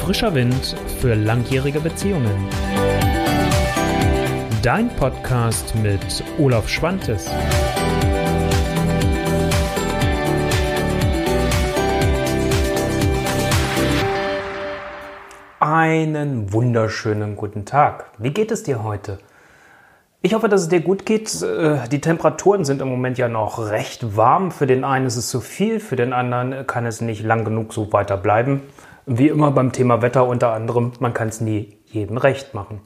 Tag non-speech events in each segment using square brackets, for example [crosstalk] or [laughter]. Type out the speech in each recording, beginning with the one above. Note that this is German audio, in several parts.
Frischer Wind für langjährige Beziehungen. Dein Podcast mit Olaf Schwantes. Einen wunderschönen guten Tag. Wie geht es dir heute? Ich hoffe, dass es dir gut geht. Äh, die Temperaturen sind im Moment ja noch recht warm. Für den einen ist es zu viel, für den anderen kann es nicht lang genug so weiter bleiben. Wie immer beim Thema Wetter unter anderem, man kann es nie jedem recht machen.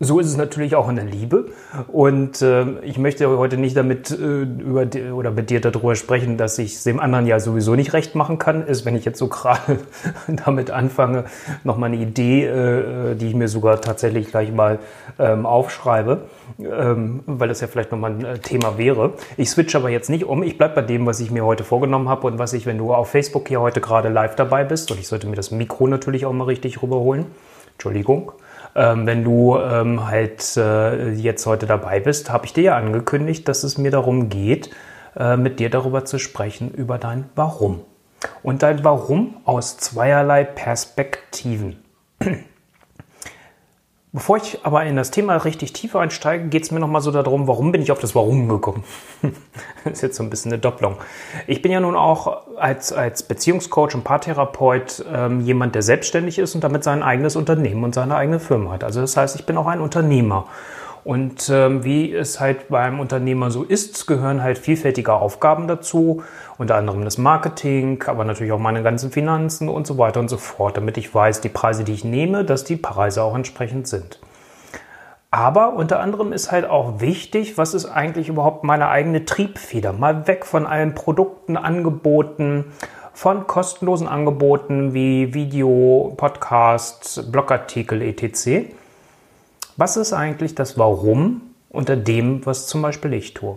So ist es natürlich auch in der Liebe. Und äh, ich möchte heute nicht damit äh, über die, oder mit dir darüber sprechen, dass ich es dem anderen ja sowieso nicht recht machen kann. Ist, wenn ich jetzt so gerade [laughs] damit anfange, nochmal eine Idee, äh, die ich mir sogar tatsächlich gleich mal ähm, aufschreibe, ähm, weil das ja vielleicht nochmal ein äh, Thema wäre. Ich switch aber jetzt nicht um. Ich bleib bei dem, was ich mir heute vorgenommen habe und was ich, wenn du auf Facebook hier heute gerade live dabei bist, und ich sollte mir das Mikro natürlich auch mal richtig rüberholen. Entschuldigung ähm, wenn du ähm, halt äh, jetzt heute dabei bist, habe ich dir ja angekündigt, dass es mir darum geht, äh, mit dir darüber zu sprechen, über dein Warum. Und dein Warum aus zweierlei Perspektiven. [clears throat] Bevor ich aber in das Thema richtig tief einsteige, geht es mir nochmal so darum, warum bin ich auf das Warum gekommen? [laughs] das ist jetzt so ein bisschen eine Doppelung. Ich bin ja nun auch als, als Beziehungscoach und Paartherapeut ähm, jemand, der selbstständig ist und damit sein eigenes Unternehmen und seine eigene Firma hat. Also das heißt, ich bin auch ein Unternehmer. Und ähm, wie es halt beim Unternehmer so ist, gehören halt vielfältige Aufgaben dazu, unter anderem das Marketing, aber natürlich auch meine ganzen Finanzen und so weiter und so fort, damit ich weiß, die Preise, die ich nehme, dass die Preise auch entsprechend sind. Aber unter anderem ist halt auch wichtig, was ist eigentlich überhaupt meine eigene Triebfeder? Mal weg von allen Produkten, Angeboten, von kostenlosen Angeboten wie Video, Podcasts, Blogartikel etc was ist eigentlich das Warum unter dem, was zum Beispiel ich tue?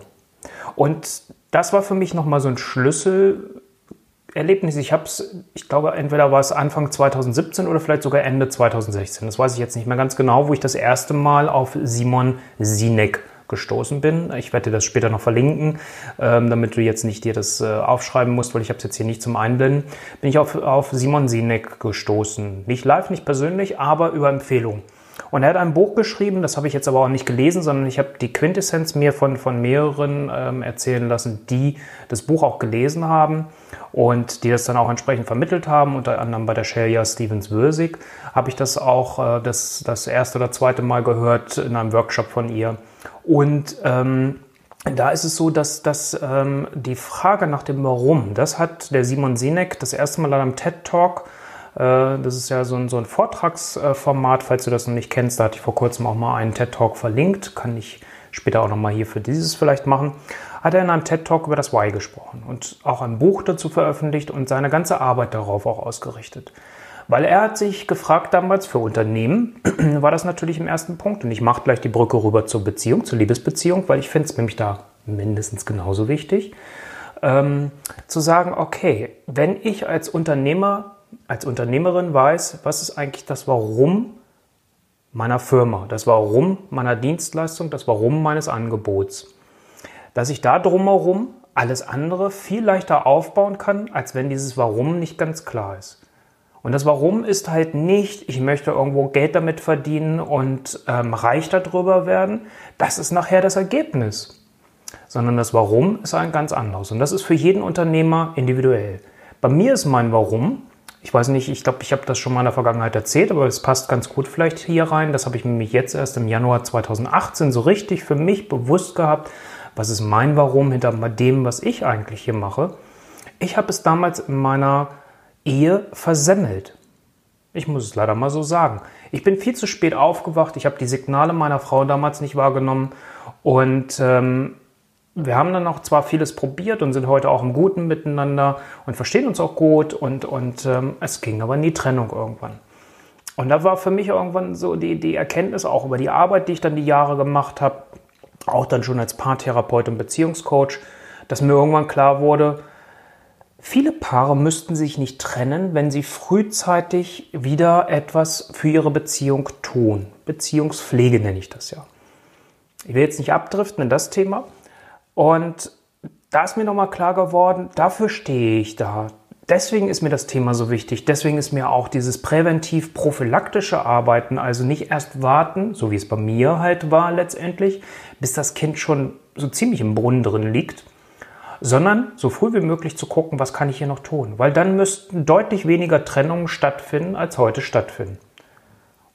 Und das war für mich nochmal so ein Schlüsselerlebnis. Ich habe es, ich glaube, entweder war es Anfang 2017 oder vielleicht sogar Ende 2016. Das weiß ich jetzt nicht mehr ganz genau, wo ich das erste Mal auf Simon Sinek gestoßen bin. Ich werde dir das später noch verlinken, ähm, damit du jetzt nicht dir das äh, aufschreiben musst, weil ich habe es jetzt hier nicht zum Einblenden. Bin ich auf, auf Simon Sinek gestoßen. Nicht live, nicht persönlich, aber über Empfehlung. Und er hat ein Buch geschrieben, das habe ich jetzt aber auch nicht gelesen, sondern ich habe die Quintessenz mir von, von mehreren ähm, erzählen lassen, die das Buch auch gelesen haben und die das dann auch entsprechend vermittelt haben. Unter anderem bei der Shelia Stevens Würsig habe ich das auch äh, das, das erste oder zweite Mal gehört in einem Workshop von ihr. Und ähm, da ist es so, dass, dass ähm, die Frage nach dem Warum, das hat der Simon Sinek das erste Mal an einem TED Talk das ist ja so ein, so ein Vortragsformat, falls du das noch nicht kennst. Da hatte ich vor kurzem auch mal einen TED-Talk verlinkt. Kann ich später auch noch mal hier für dieses vielleicht machen. Hat er in einem TED-Talk über das Why gesprochen und auch ein Buch dazu veröffentlicht und seine ganze Arbeit darauf auch ausgerichtet. Weil er hat sich gefragt damals für Unternehmen, [clears throat] war das natürlich im ersten Punkt. Und ich mache gleich die Brücke rüber zur Beziehung, zur Liebesbeziehung, weil ich finde es nämlich da mindestens genauso wichtig, ähm, zu sagen, okay, wenn ich als Unternehmer als Unternehmerin weiß, was ist eigentlich das Warum meiner Firma, das Warum meiner Dienstleistung, das Warum meines Angebots. Dass ich da drumherum alles andere viel leichter aufbauen kann, als wenn dieses Warum nicht ganz klar ist. Und das Warum ist halt nicht, ich möchte irgendwo Geld damit verdienen und ähm, reich darüber werden. Das ist nachher das Ergebnis. Sondern das Warum ist ein ganz anderes. Und das ist für jeden Unternehmer individuell. Bei mir ist mein Warum, ich weiß nicht, ich glaube, ich habe das schon mal in der Vergangenheit erzählt, aber es passt ganz gut vielleicht hier rein. Das habe ich nämlich jetzt erst im Januar 2018 so richtig für mich bewusst gehabt. Was ist mein Warum hinter dem, was ich eigentlich hier mache? Ich habe es damals in meiner Ehe versemmelt. Ich muss es leider mal so sagen. Ich bin viel zu spät aufgewacht. Ich habe die Signale meiner Frau damals nicht wahrgenommen. Und ähm, wir haben dann auch zwar vieles probiert und sind heute auch im Guten miteinander und verstehen uns auch gut und, und ähm, es ging aber in die Trennung irgendwann. Und da war für mich irgendwann so die, die Erkenntnis auch über die Arbeit, die ich dann die Jahre gemacht habe, auch dann schon als Paartherapeut und Beziehungscoach, dass mir irgendwann klar wurde, viele Paare müssten sich nicht trennen, wenn sie frühzeitig wieder etwas für ihre Beziehung tun. Beziehungspflege nenne ich das ja. Ich will jetzt nicht abdriften in das Thema, und da ist mir nochmal klar geworden, dafür stehe ich da. deswegen ist mir das Thema so wichtig. Deswegen ist mir auch dieses präventiv-prophylaktische Arbeiten, also nicht erst warten, so wie es bei mir halt war letztendlich, bis das Kind schon so ziemlich im Brunnen drin liegt, sondern so früh wie möglich zu gucken, was kann ich hier noch tun. Weil dann müssten deutlich weniger Trennungen stattfinden, als heute stattfinden.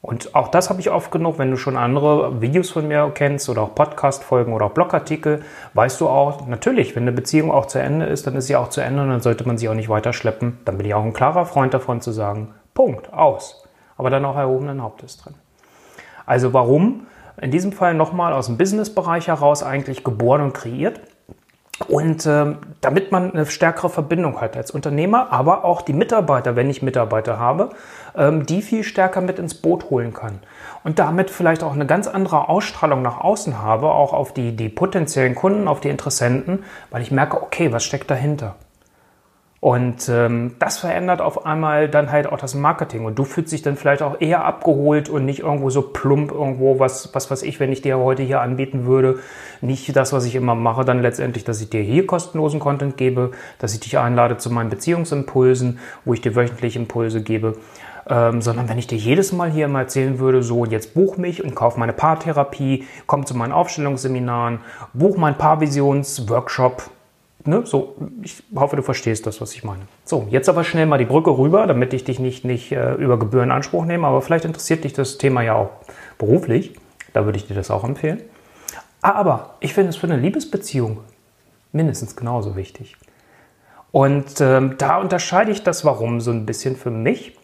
Und auch das habe ich oft genug, wenn du schon andere Videos von mir kennst oder auch Podcast-Folgen oder auch Blogartikel, weißt du auch, natürlich, wenn eine Beziehung auch zu Ende ist, dann ist sie auch zu Ende und dann sollte man sie auch nicht weiter schleppen. Dann bin ich auch ein klarer Freund davon zu sagen, Punkt, aus. Aber dann auch erhobenen Hauptes drin. Also warum? In diesem Fall nochmal aus dem Business-Bereich heraus eigentlich geboren und kreiert. Und äh, damit man eine stärkere Verbindung hat als Unternehmer, aber auch die Mitarbeiter, wenn ich Mitarbeiter habe, ähm, die viel stärker mit ins Boot holen kann. Und damit vielleicht auch eine ganz andere Ausstrahlung nach außen habe, auch auf die, die potenziellen Kunden, auf die Interessenten, weil ich merke, okay, was steckt dahinter? Und ähm, das verändert auf einmal dann halt auch das Marketing. Und du fühlst dich dann vielleicht auch eher abgeholt und nicht irgendwo so plump irgendwo, was, was weiß ich, wenn ich dir heute hier anbieten würde. Nicht das, was ich immer mache, dann letztendlich, dass ich dir hier kostenlosen Content gebe, dass ich dich einlade zu meinen Beziehungsimpulsen, wo ich dir wöchentlich Impulse gebe. Ähm, sondern wenn ich dir jedes Mal hier mal erzählen würde, so jetzt buch mich und kauf meine Paartherapie, komm zu meinen Aufstellungsseminaren, buch mein Paarvisionsworkshop, ne, so, ich hoffe, du verstehst das, was ich meine. So, jetzt aber schnell mal die Brücke rüber, damit ich dich nicht, nicht äh, über Gebühren in Anspruch nehme, aber vielleicht interessiert dich das Thema ja auch beruflich. Da würde ich dir das auch empfehlen. Aber ich finde es für eine Liebesbeziehung mindestens genauso wichtig. Und ähm, da unterscheide ich das Warum so ein bisschen für mich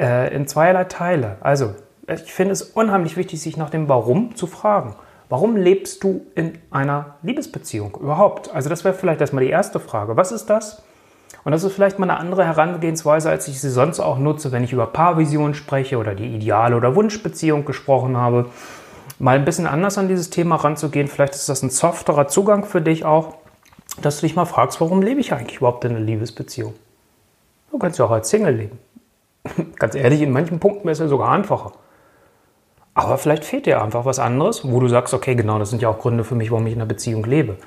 äh, in zweierlei Teile. Also, ich finde es unheimlich wichtig, sich nach dem Warum zu fragen. Warum lebst du in einer Liebesbeziehung überhaupt? Also das wäre vielleicht erstmal die erste Frage. Was ist das? Und das ist vielleicht mal eine andere Herangehensweise, als ich sie sonst auch nutze, wenn ich über Paarvision spreche oder die Ideale- oder Wunschbeziehung gesprochen habe. Mal ein bisschen anders an dieses Thema ranzugehen. Vielleicht ist das ein softerer Zugang für dich auch, dass du dich mal fragst, warum lebe ich eigentlich überhaupt in einer Liebesbeziehung? Du kannst ja auch als Single leben. [laughs] Ganz ehrlich, in manchen Punkten ist es sogar einfacher. Aber vielleicht fehlt dir einfach was anderes, wo du sagst, okay, genau, das sind ja auch Gründe für mich, warum ich in einer Beziehung lebe.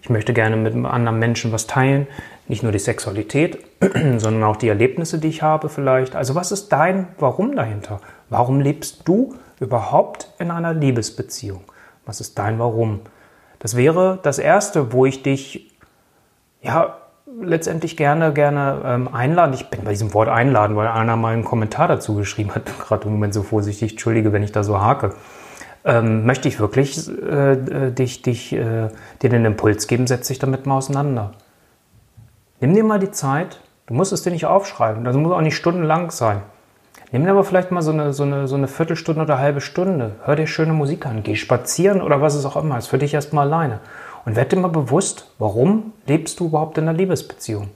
Ich möchte gerne mit einem anderen Menschen was teilen, nicht nur die Sexualität, [clears throat] sondern auch die Erlebnisse, die ich habe vielleicht. Also was ist dein Warum dahinter? Warum lebst du überhaupt in einer Liebesbeziehung? Was ist dein Warum? Das wäre das Erste, wo ich dich ja letztendlich gerne, gerne ähm, einladen. Ich bin bei diesem Wort einladen, weil einer mal einen Kommentar dazu geschrieben hat, [laughs] gerade im Moment so vorsichtig, entschuldige, wenn ich da so hake. Ähm, möchte ich wirklich äh, äh, dich, dich, äh, dir den Impuls geben, setz dich damit mal auseinander. Nimm dir mal die Zeit, du musst es dir nicht aufschreiben, das muss auch nicht stundenlang sein. Nimm dir aber vielleicht mal so eine, so, eine, so eine Viertelstunde oder eine halbe Stunde. Hör dir schöne Musik an, geh spazieren oder was es auch immer ist, für dich erstmal alleine. Und werd dir mal bewusst, warum lebst du überhaupt in einer Liebesbeziehung?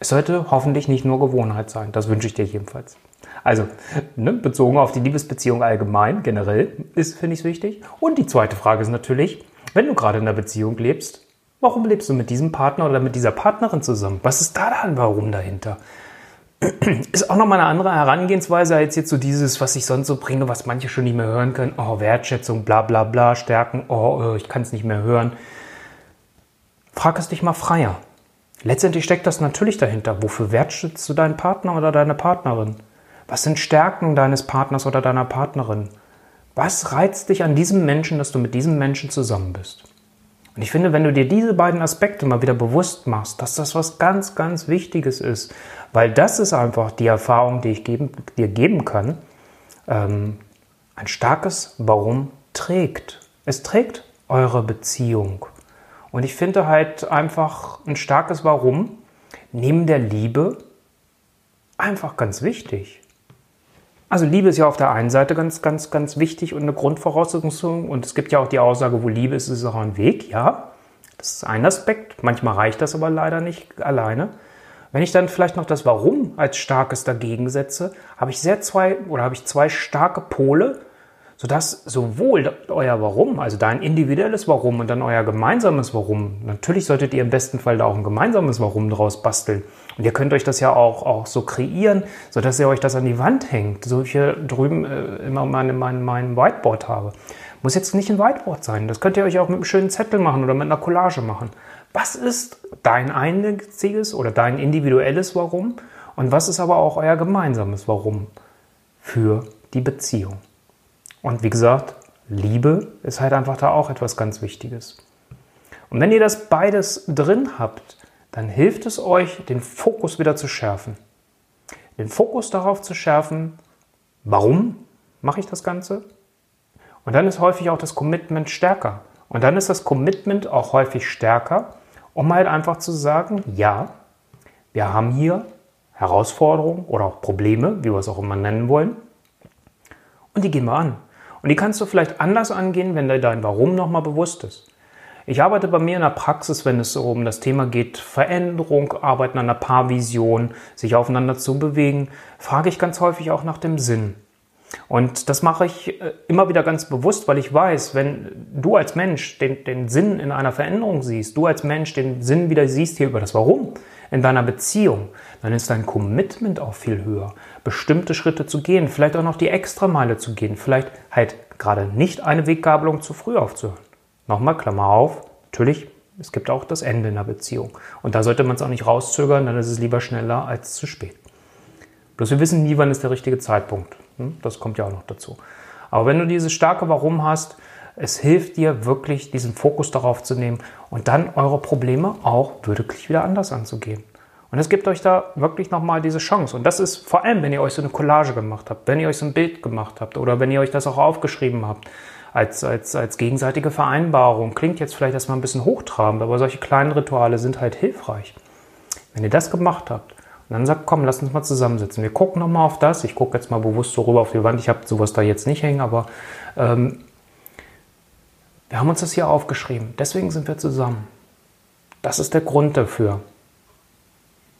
Es sollte hoffentlich nicht nur Gewohnheit sein. Das wünsche ich dir jedenfalls. Also, ne, bezogen auf die Liebesbeziehung allgemein, generell, ist, finde ich es wichtig. Und die zweite Frage ist natürlich, wenn du gerade in einer Beziehung lebst, warum lebst du mit diesem Partner oder mit dieser Partnerin zusammen? Was ist da dann warum dahinter? Ist auch nochmal eine andere Herangehensweise als jetzt so dieses, was ich sonst so bringe, was manche schon nicht mehr hören können. Oh, Wertschätzung, bla bla bla, Stärken, oh, äh, ich kann es nicht mehr hören. Frag es dich mal freier. Letztendlich steckt das natürlich dahinter. Wofür wertschätzt du deinen Partner oder deine Partnerin? Was sind Stärken deines Partners oder deiner Partnerin? Was reizt dich an diesem Menschen, dass du mit diesem Menschen zusammen bist? Und ich finde, wenn du dir diese beiden Aspekte mal wieder bewusst machst, dass das was ganz, ganz Wichtiges ist, weil das ist einfach die Erfahrung, die ich geben, dir geben kann. Ähm, ein starkes Warum trägt. Es trägt eure Beziehung. Und ich finde halt einfach ein starkes Warum neben der Liebe einfach ganz wichtig. Also Liebe ist ja auf der einen Seite ganz, ganz, ganz wichtig und eine Grundvoraussetzung. Und es gibt ja auch die Aussage, wo Liebe ist, ist auch ein Weg. Ja, das ist ein Aspekt. Manchmal reicht das aber leider nicht alleine. Wenn ich dann vielleicht noch das Warum als starkes dagegen setze, habe ich sehr zwei oder habe ich zwei starke Pole, sodass sowohl euer Warum, also dein individuelles Warum und dann euer gemeinsames Warum, natürlich solltet ihr im besten Fall da auch ein gemeinsames Warum draus basteln. Und ihr könnt euch das ja auch, auch so kreieren, sodass ihr euch das an die Wand hängt, so wie ich hier drüben äh, immer mein, mein, mein Whiteboard habe. Muss jetzt nicht ein Whiteboard sein. Das könnt ihr euch auch mit einem schönen Zettel machen oder mit einer Collage machen. Was ist dein einziges oder dein individuelles Warum und was ist aber auch euer gemeinsames Warum für die Beziehung? Und wie gesagt, Liebe ist halt einfach da auch etwas ganz Wichtiges. Und wenn ihr das beides drin habt, dann hilft es euch, den Fokus wieder zu schärfen. Den Fokus darauf zu schärfen, warum mache ich das Ganze? Und dann ist häufig auch das Commitment stärker. Und dann ist das Commitment auch häufig stärker, um halt einfach zu sagen, ja, wir haben hier Herausforderungen oder auch Probleme, wie wir es auch immer nennen wollen. Und die gehen wir an. Und die kannst du vielleicht anders angehen, wenn dir dein Warum nochmal bewusst ist. Ich arbeite bei mir in der Praxis, wenn es um das Thema geht, Veränderung, Arbeiten an einer Paarvision, sich aufeinander zu bewegen, frage ich ganz häufig auch nach dem Sinn. Und das mache ich äh, immer wieder ganz bewusst, weil ich weiß, wenn du als Mensch den, den Sinn in einer Veränderung siehst, du als Mensch den Sinn wieder siehst hier über das Warum in deiner Beziehung, dann ist dein Commitment auch viel höher, bestimmte Schritte zu gehen, vielleicht auch noch die Extrameile zu gehen, vielleicht halt gerade nicht eine Weggabelung zu früh aufzuhören. Nochmal, Klammer auf, natürlich, es gibt auch das Ende in der Beziehung. Und da sollte man es auch nicht rauszögern, dann ist es lieber schneller als zu spät. Bloß wir wissen nie, wann ist der richtige Zeitpunkt. Hm? Das kommt ja auch noch dazu. Aber wenn du dieses starke Warum hast, es hilft dir wirklich, diesen Fokus darauf zu nehmen und dann eure Probleme auch wirklich wieder anders anzugehen. Und es gibt euch da wirklich nochmal diese Chance. Und das ist vor allem, wenn ihr euch so eine Collage gemacht habt, wenn ihr euch so ein Bild gemacht habt oder wenn ihr euch das auch aufgeschrieben habt, als, als, als gegenseitige Vereinbarung. Klingt jetzt vielleicht erstmal ein bisschen hochtrabend, aber solche kleinen Rituale sind halt hilfreich. Wenn ihr das gemacht habt und dann sagt, komm, lass uns mal zusammensitzen. Wir gucken nochmal auf das. Ich gucke jetzt mal bewusst so rüber auf die Wand. Ich habe sowas da jetzt nicht hängen, aber ähm, wir haben uns das hier aufgeschrieben. Deswegen sind wir zusammen. Das ist der Grund dafür.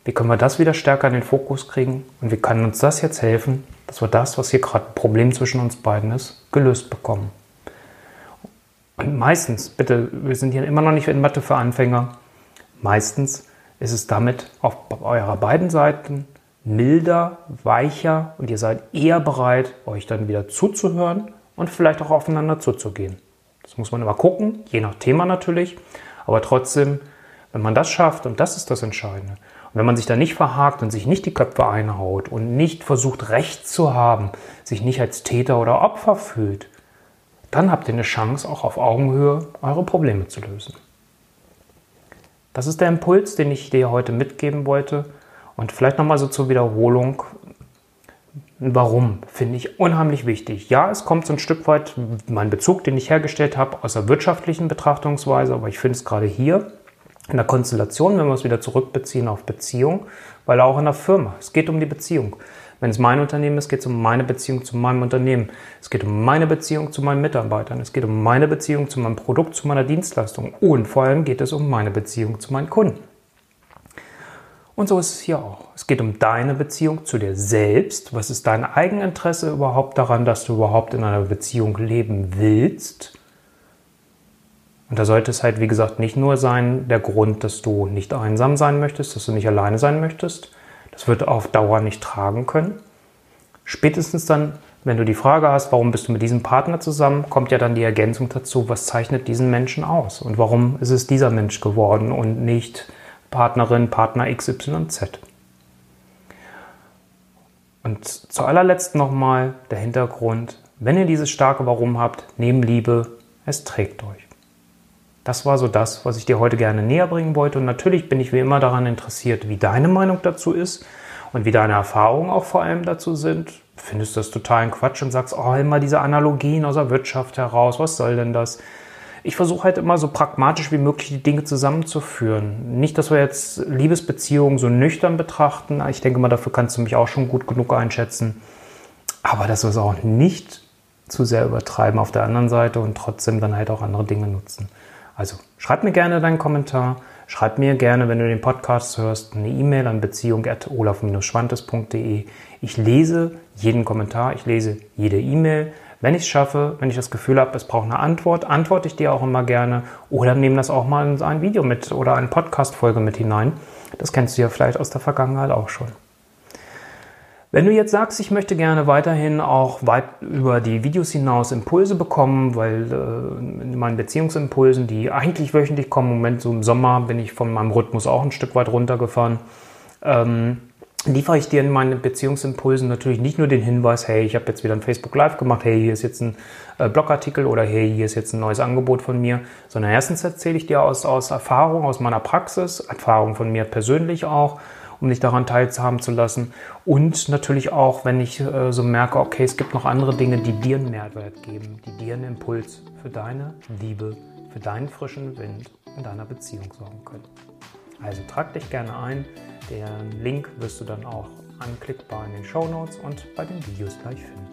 Wie können wir das wieder stärker in den Fokus kriegen? Und wie kann uns das jetzt helfen, dass wir das, was hier gerade ein Problem zwischen uns beiden ist, gelöst bekommen? Und meistens, bitte, wir sind hier immer noch nicht in Mathe für Anfänger, meistens ist es damit auf eurer beiden Seiten milder, weicher und ihr seid eher bereit, euch dann wieder zuzuhören und vielleicht auch aufeinander zuzugehen. Das muss man immer gucken, je nach Thema natürlich, aber trotzdem, wenn man das schafft, und das ist das Entscheidende, und wenn man sich da nicht verhakt und sich nicht die Köpfe einhaut und nicht versucht, Recht zu haben, sich nicht als Täter oder Opfer fühlt, dann habt ihr eine Chance, auch auf Augenhöhe eure Probleme zu lösen. Das ist der Impuls, den ich dir heute mitgeben wollte. Und vielleicht nochmal so zur Wiederholung. Warum finde ich unheimlich wichtig? Ja, es kommt so ein Stück weit mein Bezug, den ich hergestellt habe, aus der wirtschaftlichen Betrachtungsweise, aber ich finde es gerade hier in der Konstellation, wenn wir es wieder zurückbeziehen auf Beziehung, weil auch in der Firma, es geht um die Beziehung. Wenn es mein Unternehmen ist, geht es um meine Beziehung zu meinem Unternehmen. Es geht um meine Beziehung zu meinen Mitarbeitern. Es geht um meine Beziehung zu meinem Produkt, zu meiner Dienstleistung. Und vor allem geht es um meine Beziehung zu meinen Kunden. Und so ist es hier auch. Es geht um deine Beziehung zu dir selbst. Was ist dein Eigeninteresse überhaupt daran, dass du überhaupt in einer Beziehung leben willst? Und da sollte es halt, wie gesagt, nicht nur sein, der Grund, dass du nicht einsam sein möchtest, dass du nicht alleine sein möchtest, das wird auf Dauer nicht tragen können. Spätestens dann, wenn du die Frage hast, warum bist du mit diesem Partner zusammen, kommt ja dann die Ergänzung dazu, was zeichnet diesen Menschen aus und warum ist es dieser Mensch geworden und nicht Partnerin, Partner XYZ. Und zu allerletzt nochmal der Hintergrund, wenn ihr dieses starke Warum habt, neben Liebe, es trägt euch. Das war so das, was ich dir heute gerne näher bringen wollte. Und natürlich bin ich wie immer daran interessiert, wie deine Meinung dazu ist und wie deine Erfahrungen auch vor allem dazu sind. Findest du das totalen Quatsch und sagst, oh, immer diese Analogien aus der Wirtschaft heraus, was soll denn das? Ich versuche halt immer so pragmatisch wie möglich die Dinge zusammenzuführen. Nicht, dass wir jetzt Liebesbeziehungen so nüchtern betrachten. Ich denke mal, dafür kannst du mich auch schon gut genug einschätzen. Aber dass wir es auch nicht zu sehr übertreiben auf der anderen Seite und trotzdem dann halt auch andere Dinge nutzen. Also schreib mir gerne deinen Kommentar. Schreib mir gerne, wenn du den Podcast hörst, eine E-Mail an beziehung.olaf-schwantes.de. Ich lese jeden Kommentar, ich lese jede E-Mail. Wenn ich es schaffe, wenn ich das Gefühl habe, es braucht eine Antwort, antworte ich dir auch immer gerne oder nehme das auch mal in ein Video mit oder eine Podcast-Folge mit hinein. Das kennst du ja vielleicht aus der Vergangenheit auch schon. Wenn du jetzt sagst, ich möchte gerne weiterhin auch weit über die Videos hinaus Impulse bekommen, weil äh, in meinen Beziehungsimpulsen, die eigentlich wöchentlich kommen, im Moment so im Sommer bin ich von meinem Rhythmus auch ein Stück weit runtergefahren, ähm, liefere ich dir in meinen Beziehungsimpulsen natürlich nicht nur den Hinweis, hey, ich habe jetzt wieder ein Facebook Live gemacht, hey, hier ist jetzt ein äh, Blogartikel oder hey, hier ist jetzt ein neues Angebot von mir, sondern erstens erzähle ich dir aus, aus Erfahrung, aus meiner Praxis, Erfahrung von mir persönlich auch, um dich daran teilzuhaben zu lassen. Und natürlich auch, wenn ich äh, so merke, okay, es gibt noch andere Dinge, die dir einen Mehrwert geben, die dir einen Impuls für deine Liebe, für deinen frischen Wind in deiner Beziehung sorgen können. Also trag dich gerne ein. Den Link wirst du dann auch anklickbar in den Show Notes und bei den Videos gleich finden.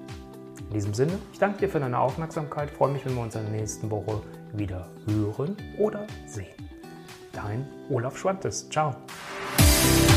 In diesem Sinne, ich danke dir für deine Aufmerksamkeit, freue mich, wenn wir uns in der nächsten Woche wieder hören oder sehen. Dein Olaf Schwantes. Ciao.